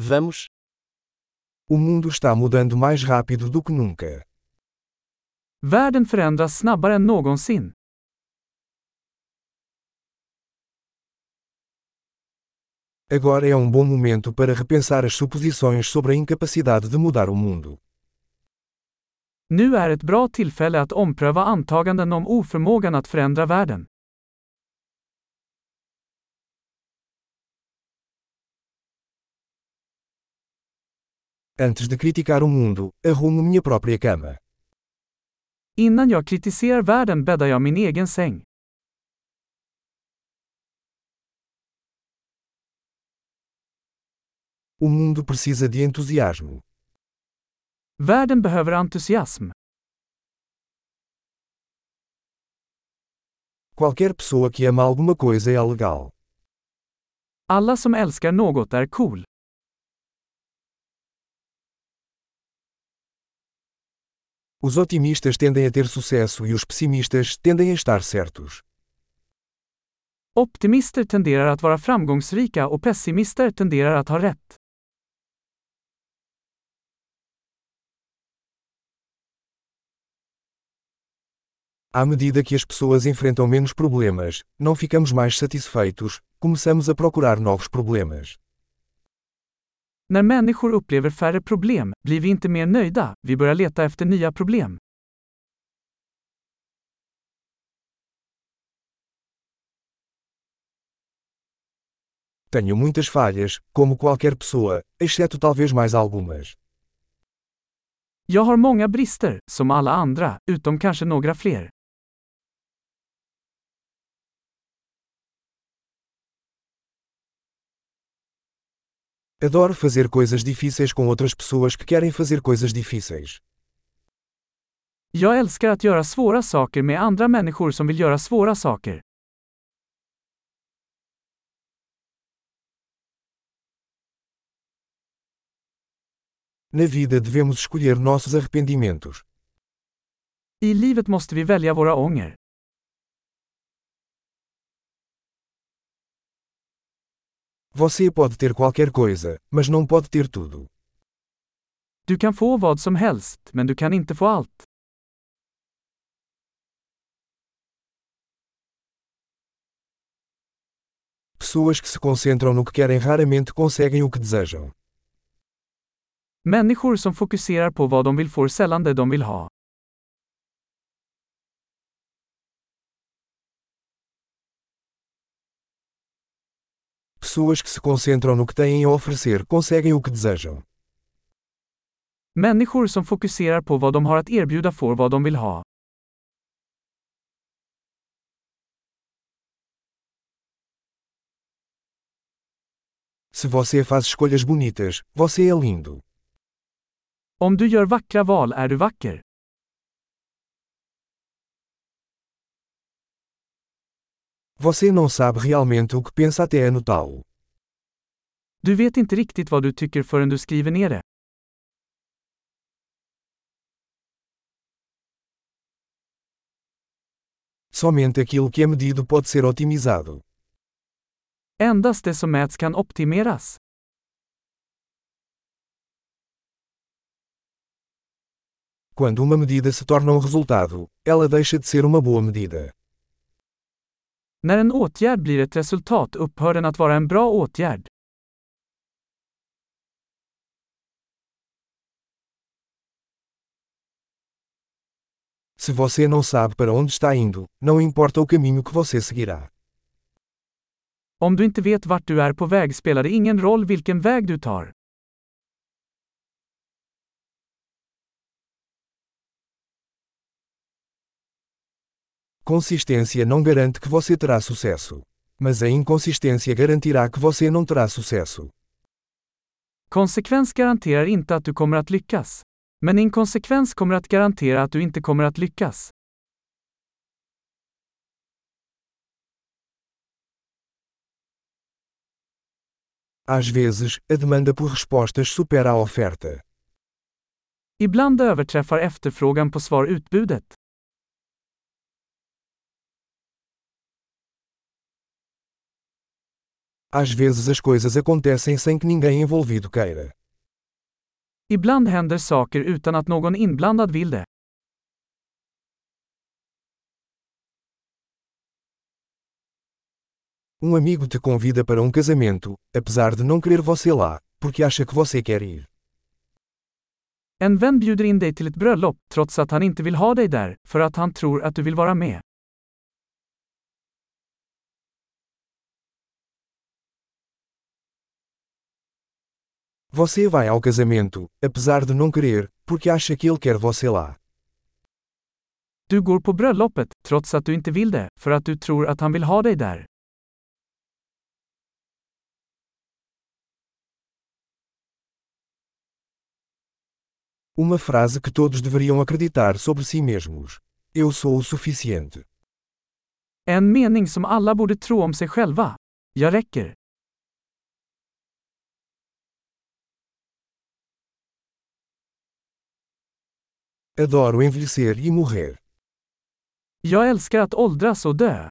Vamos. O mundo está mudando mais rápido do que nunca. Världen förändras snabbare än någonsin. Agora é um bom momento para repensar as suposições sobre a incapacidade de mudar o mundo. Nu är ett bra tillfälle att ompröva antaganden om oförmågan att förändra världen. Antes de criticar o mundo, arrumo minha própria cama. Innan jag kritiserar världen bäddar jag min egen säng. O mundo precisa de entusiasmo. Världen behöver entusiasm. Qualquer pessoa que ama alguma coisa é legal. Alla som älskar något är cool. Os otimistas tendem a ter sucesso e os pessimistas tendem a estar certos. Optimister tenderar att vara framgångsrika och pessimister tenderar att ha rätt. À medida que as pessoas enfrentam menos problemas, não ficamos mais satisfeitos, começamos a procurar novos problemas. När människor upplever färre problem blir vi inte mer nöjda, vi börjar leta efter nya problem. Tenho muitas falhas, como qualquer pessoa, exceto talvez mais algumas. Jag har många brister, som alla andra, utom kanske några fler. Adoro fazer coisas difíceis com outras pessoas que querem fazer coisas difíceis. Jag älskar att göra svåra saker med andra människor som vill göra svåra saker. Na vida devemos escolher nossos arrependimentos. I livet måste vi välja våra ånger. Você pode ter qualquer coisa, mas não pode ter tudo. Du kan få vad som helst, men du kan inte få allt. Pessoas que se concentram no que querem raramente conseguem o que desejam. Människor som fokuserar på vad de vill får sällan det de vill ha. Pessoas que se concentram no que têm a oferecer conseguem o que desejam. Människor som fokuserar på vad de har att erbjuda får vad de vill ha. Se você faz escolhas bonitas, você é lindo. Om du gör vackra val är du vacker. Você não sabe realmente o que pensa até anotá-lo. Du vet inte riktigt vad du tycker förrän du skriver ner det. Somente aquilo que é medido pode ser otimizado. Endast det som mäts kan optimeras. Quando uma medida se torna um resultado, ela deixa de ser uma boa medida. När en åtgärd blir ett resultat upphör den att vara en bra åtgärd. Se você não sabe para onde está indo, não importa o caminho que você seguirá. Om du inte vet vart du är på väg spelar det ingen roll vilken väg du tar. Consistência não garante que você terá sucesso. Mas a inconsistência garantirá que você não terá sucesso. Konsekvens garanterar inte att du kommer att lyckas. Men inkonsekvens kommer att garantera att du inte kommer att lyckas. Às vezes, a demanda por respostas supera a oferta. Ibland överträffar efterfrågan på svar utbudet. Às vezes as coisas acontecem sem que ninguém envolvido queira. Ibland händer saker utan att någon inblandad vill det. Um amigo te convida para um casamento, apesar de não querer você lá, porque acha que você quer ir. En vän bjuder in dig till ett bröllop, trots att han inte vill ha dig där, för att han tror att du vill vara med. Você vai ao casamento, apesar de não querer, porque acha que ele quer você lá. Du går på bröllopet, trots att du inte vill det, för att du tror att han vill ha dig där. Uma frase que todos deveriam acreditar sobre si mesmos. Eu sou o suficiente. En mening som alla borde tro om sig själva. Jag räcker. Adoro envelhecer e morrer. Jag älskar att åldras och dö.